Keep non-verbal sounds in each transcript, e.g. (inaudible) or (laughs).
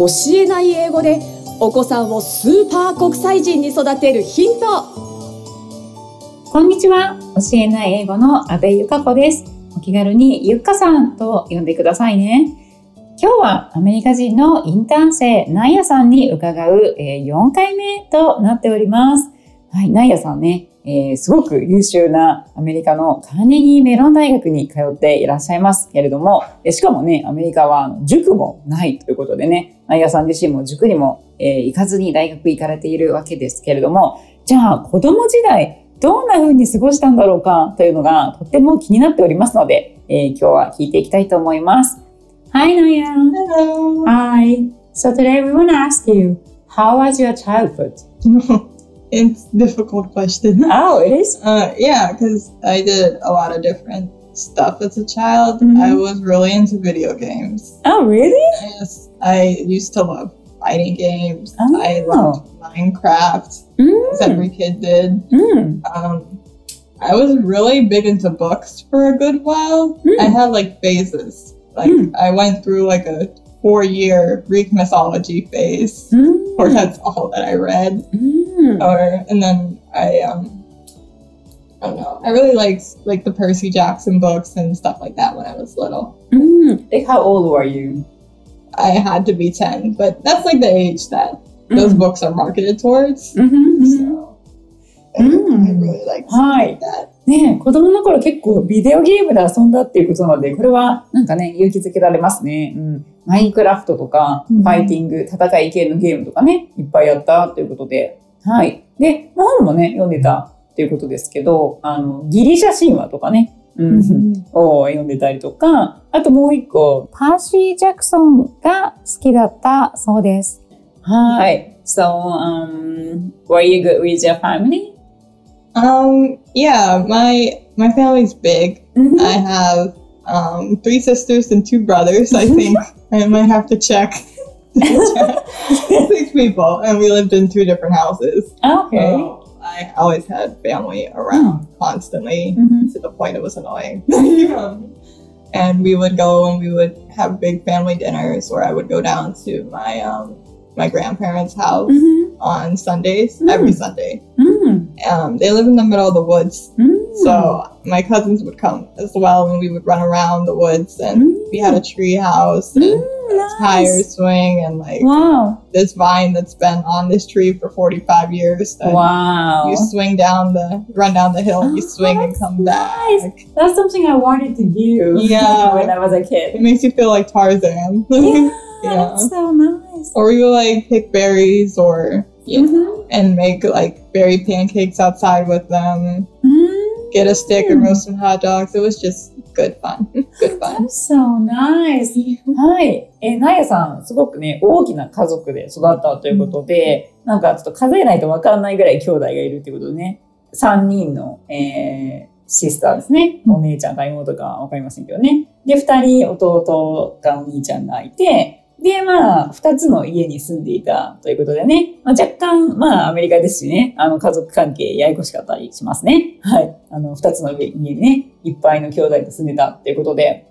教えない英語でお子さんをスーパー国際人に育てるヒント。こんにちは。教えない英語の阿部由香子です。お気軽にゆっかさんと呼んでくださいね。今日はアメリカ人のインターン生ナイヤさんに伺う、え4回目となっております。はいナイヤさんねえー、すごく優秀なアメリカのカーネギーメロン大学に通っていらっしゃいますけれども、しかもね、アメリカは塾もないということでね、ナイヤさん自身も塾にも、えー、行かずに大学行かれているわけですけれども、じゃあ子供時代、どんな風に過ごしたんだろうかというのがとっても気になっておりますので、えー、今日は聞いていきたいと思います。Hi, Naya. Hello. Hi. So today we want to ask you, how was your childhood? (laughs) It's difficult question. (laughs) Oh, it is. Uh, yeah, because I did a lot of different stuff as a child. Mm-hmm. I was really into video games. Oh, really? Yes, I used to love fighting games. Oh. I loved Minecraft, mm. as every kid did. Mm. Um, I was really big into books for a good while. Mm. I had like phases. Like mm. I went through like a four year Greek mythology phase, mm. or that's all that I read. Mm. Or and then I um I don't know. I really liked like the Percy Jackson books and stuff like that when I was little. Mm. Like how old were you? I had to be ten, but that's like the age that those mm. books are marketed towards. Mm-hmm, mm-hmm. So I, I really liked that. ね子供の頃結構ビデオゲームで遊んだっていうことなので、これはなんかね、勇気づけられますね。うん。マインクラフトとか、ファイティング、戦い系のゲームとかね、いっぱいやったっていうことで。はい。で、本もね、読んでたっていうことですけど、あの、ギリシャ神話とかね、うん、を読んでたりとか、あともう一個、パーシー・ジャクソンが好きだったそうです。はい。So, um, were you good with your family? Um, yeah, my my family's big. Mm-hmm. I have um, three sisters and two brothers. I think I might have to check. (laughs) Six people, and we lived in two different houses. Okay. So I always had family around mm. constantly mm-hmm. to the point it was annoying. (laughs) and we would go and we would have big family dinners, or I would go down to my um, my grandparents' house mm-hmm. on Sundays, mm. every Sunday. Mm. Um, they live in the middle of the woods. Mm. So my cousins would come as well, and we would run around the woods. And mm. we had a tree house and mm, nice. a tire swing, and like wow. this vine that's been on this tree for 45 years. wow! You swing down the, run down the hill, oh, you swing and come nice. back. That's something I wanted to do. (laughs) Yeah, when I was a kid. It makes you feel like Tarzan. (laughs) Yeah. (laughs) Yeah. That's so nice. Or we would like pick berries or yeah, mm-hmm. and make like berry pancakes outside with them. Mm-hmm. Get a stick and roast some hot dogs. It was just good fun. good fun. That's so nice. はい。えー、ナヤさん、すごくね、大きな家族で育ったということで、うん、なんかちょっと数えないとわかんないぐらい兄弟がいるっていうことでね、3人の、えー、シスターですね。お姉ちゃんか妹かわかりませんけどね。で、二人弟かお兄ちゃんがいて、で、まあ、二つの家に住んでいたということでね、まあ、若干、まあ、アメリカですしね、あの、家族関係ややこしかったりしますね。はい。あの、二つの家にね、いっぱいの兄弟と住んでたっていうことで、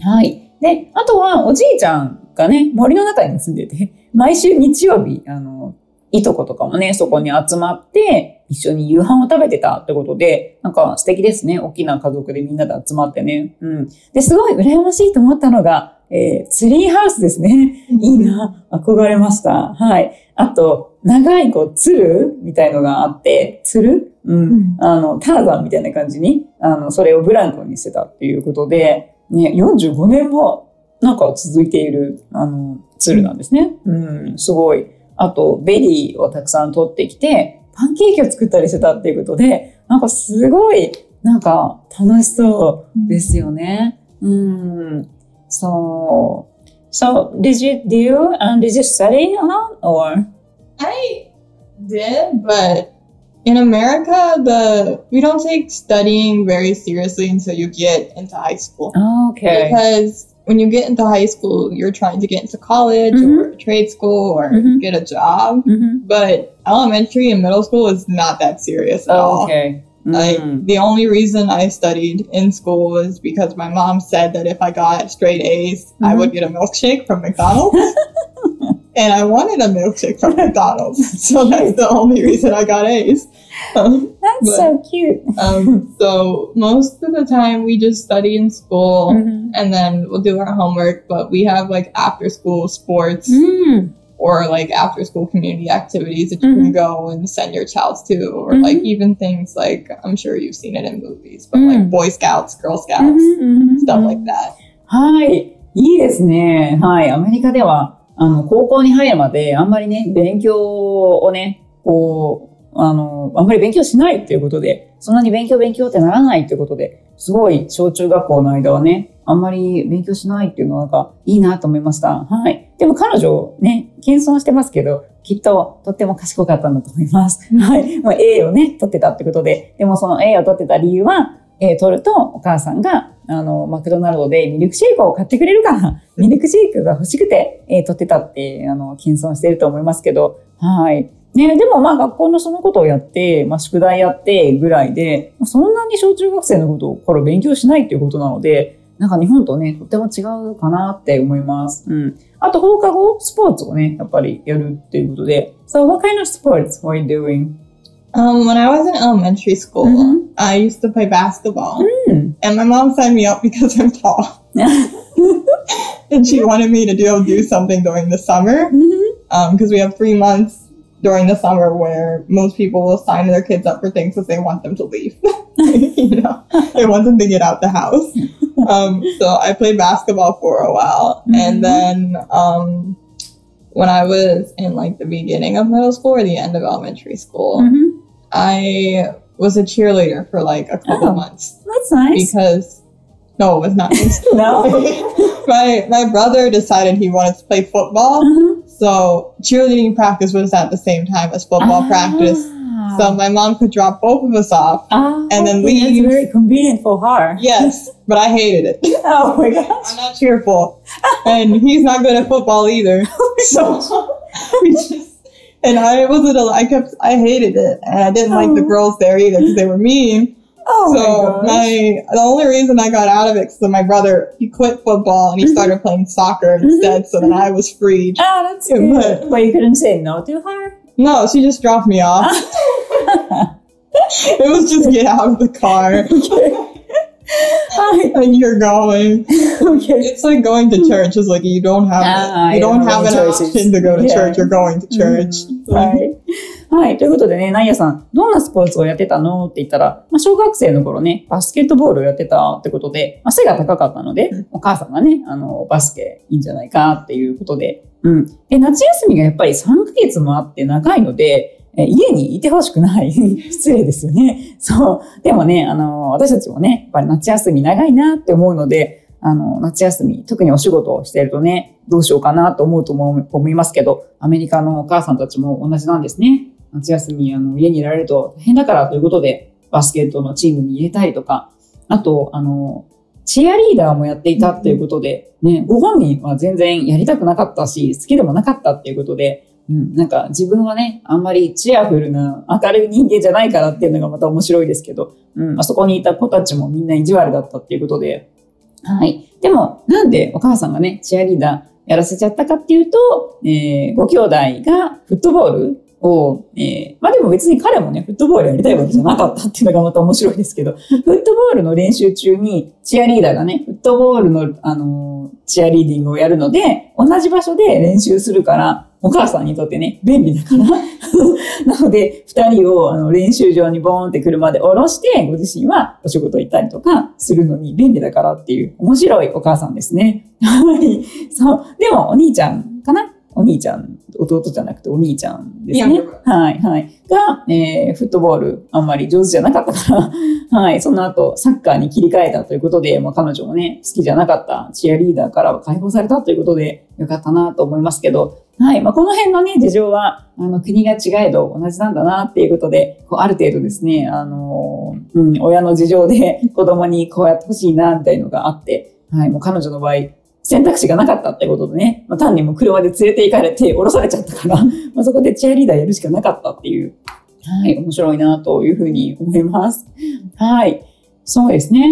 はい。で、あとは、おじいちゃんがね、森の中に住んでて、毎週日曜日、あの、いとことかもね、そこに集まって、一緒に夕飯を食べてたってことで、なんか素敵ですね。大きな家族でみんなで集まってね。うん。で、すごい羨ましいと思ったのが、えー、ツリーハウスですね。いいな。憧れました。はい。あと、長いこう、ツルみたいのがあって、ツルうん。あの、ターザンみたいな感じに、あの、それをブランコにしてたっていうことで、ね、45年もなんか続いている、あの、ツルなんですね。うん、すごい。あと、ベリーをたくさん取ってきて、パンケーキを作ったりしてたっていうことで、なんかすごい、なんか楽しそうですよね。うん。So, so did you do and did you study a lot or? I did, but in America, the we don't take studying very seriously until you get into high school. okay. Because when you get into high school, you're trying to get into college mm-hmm. or trade school or mm-hmm. get a job. Mm-hmm. But elementary and middle school is not that serious at oh, all. Okay. Like mm. the only reason I studied in school was because my mom said that if I got straight A's, mm-hmm. I would get a milkshake from McDonald's. (laughs) and I wanted a milkshake from McDonald's. (laughs) So that's the only reason I got A's. Um, That's so cute. um, so most of the time we just study in school Mhm. and then we'll do our homework, but we have like after school sports Mm or like after school community activities that you Mhm. can go and send your child to, or Mhm. like even things like I'm sure you've seen it in movies, but Mm. like Boy Scouts, Girl Scouts, うん stuff like that. はい。いいですね。はい。アメリカでは、あの、高校に入るまで、あんまりね、勉強をね、こう、あの、あんまり勉強しないっていうことで、 そんなに勉強勉強ってならないっていうことで、すごい小中学校の間はね、あんまり勉強しないっていうのはなんかいいなと思いました。はい。でも彼女ね、謙遜してますけど、きっととっても賢かったんだと思います。はい。もう A をね、取ってたってことで、でもその A を取ってた理由は、えー取るとお母さんがあのマクドナルドでミルクシェイクを買ってくれるからミルクシェイクが欲しくて、えー取ってたってあの謙遜してると思いますけどはい。ね、でもまあ学校のそのことをやって、まあ、宿題やってぐらいで、まあそんなに小中学生のことをから勉強しないっていうことなので、なんか日本とね、とっても違うかなって思います。うん。あと放課後、スポーツをね、やっぱりやるっていうことで。So what kind of sports were you doing? Um, when I was in elementary school, Mhm. I used to play basketball, うん。and my mom signed me up because I'm tall, and she wanted me to do do something during the summer. うん。because we have three months during the summer where most people will sign their kids up for things because they want them to leave. (laughs) you know, they want them to get out the house. (laughs) Um, so I played basketball for a while, Mhm. and then um, when I was in like the beginning of middle school or the end of elementary school, うん。I was a cheerleader for like a couple Oh. months That's nice. because no, it was not. (laughs) No. My my brother decided he wanted to play football. うん。So cheerleading practice was at the same time as football practice. Ah. So my mom could drop both of us off. Ah, and then leave. That's very convenient for her. Yes, but I hated it. (laughs) Oh my gosh. I'm not cheerful, and he's not good at football either. (laughs) So (laughs) we just and I wasn't. I kept. I hated it, and I didn't like the Oh. girls there either because they were mean. Oh so my my the only reason I got out of it because my brother he quit football and he Mhm. started playing soccer instead. So then I was freed. Ah, that's Yeah, good. but- But you couldn't say no to her? No, she just dropped me off. (laughs) (laughs) it was just get out of the car. (laughs) Hi. and you're going. Okay. It's like going to church. It's like you don't have Ah, you don't have an choices. option to go to Yeah. church. You're going to church. はい。はい。ということでね、ナイヤさん、どんなスポーツをやってたの？って言ったら、まあ、小学生の頃ね、バスケットボールをやってたってことで、まあ、背が高かったので、うんお母さんがね、あの、バスケいいんじゃないか？っていうことで、うん。で、夏休みがやっぱり3ヶ月もあって長いので、え家にいてほしくない。(laughs) 失礼ですよね。そう。でもね、あの、私たちもね、やっぱり夏休み長いなって思うので、あの、夏休み、特にお仕事をしているとね、どうしようかなと思うと思いますけど、アメリカのお母さんたちも同じなんですね。夏休み、あの、家にいられると大変だからということで、バスケットのチームに入れたりとか、あと、あの、チアリーダーもやっていたっていうことで、ね、ご本人は全然やりたくなかったし、好きでもなかったっていうことで、うん、なんか自分はね、あんまりチアフルな明るい人間じゃないからっていうのがまた面白いですけど、うん、あそこにいた子たちもみんな意地悪だったっていうことで、はい。でも、なんでお母さんがね、チアリーダーやらせちゃったかっていうと、えーご兄弟がフットボールを、えーまあでも別に彼もね、フットボールやりたいわけじゃなかったっていうのがまた面白いですけど、(laughs) フットボールの練習中にチアリーダーがね、フットボールの、あのーチアリーディングをやるので、同じ場所で練習するから、お母さんにとってね、便利だから。(laughs) なので、二人をあの練習場にボーンって車で降ろして、ご自身はお仕事行ったりとかするのに便利だからっていう面白いお母さんですね。はい。そう。でも、お兄ちゃんかな？お兄ちゃん、弟じゃなくてお兄ちゃんですね。はい、はい。が、えーフットボールあんまり上手じゃなかったから、(laughs) はい。その後、サッカーに切り替えたということで、まあ、彼女もね、好きじゃなかったチアリーダーからは解放されたということで、よかったなと思いますけど、はい。まあ、この辺のね、事情は、あの、国が違えど同じなんだなっていうことで、こうある程度ですね、あのーうん、親の事情で子供にこうやってほしいな、みたいのがあって、はい。もう彼女の場合、選択肢がなかったってことでね、まあ、単にもう車で連れて行かれて降ろされちゃったから、まあ、そこでチアリーダーやるしかなかったっていう、はい、面白いなというふうに思います。はい。そうですね。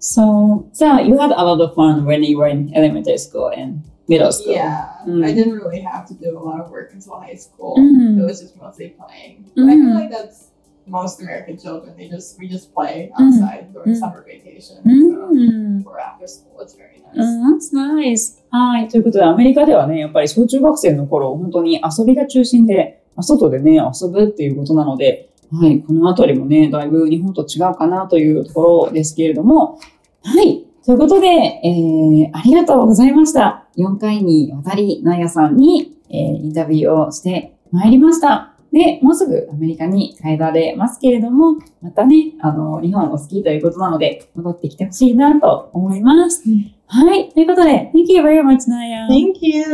So, so you had a lot of fun when you were in elementary school and middle school. Yeah, Mm. I didn't really have to do a lot of work until high school. Mm. It was just mostly playing. But I feel Mm. like that's most American children. They just we just play outside during Mm. summer vacation Mm. or after school. It's very nice. Mm, that's nice. はい。ということで、アメリカではね、やっぱり小中学生の頃、本当に遊びが中心で、まあ外でね、遊ぶっていうことなので、はい。このあたりもね、だいぶ日本と違うかなというところですけれども、はい。ということで、えー、ありがとうございました。4回にわたり、ナヤさんに、えー、インタビューをしてまいりました。で、もうすぐアメリカに帰られますけれども、またね、あの、日本お好きということなので、戻ってきてほしいなと思います。はい。ということで、Thank you very much, Naya. Thank you.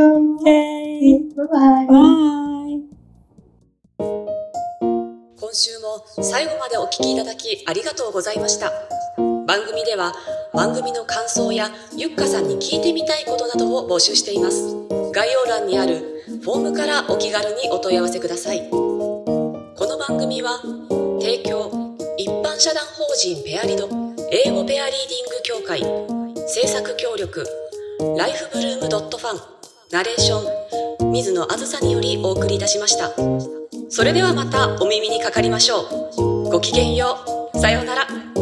Okay. Bye bye. Bye. 今週も最後までお聞きいただきありがとうございました番組では番組の感想やゆっかさんに聞いてみたいことなどを募集しています概要欄にあるフォームからお気軽にお問い合わせくださいこの番組は提供一般社団法人ペアリド英語ペアリーディング協会制作協力ライフブルームドットファンナレーション水野あずさによりお送りいたしましたそれではまたお耳にかかりましょう。ごきげんよう。さようなら。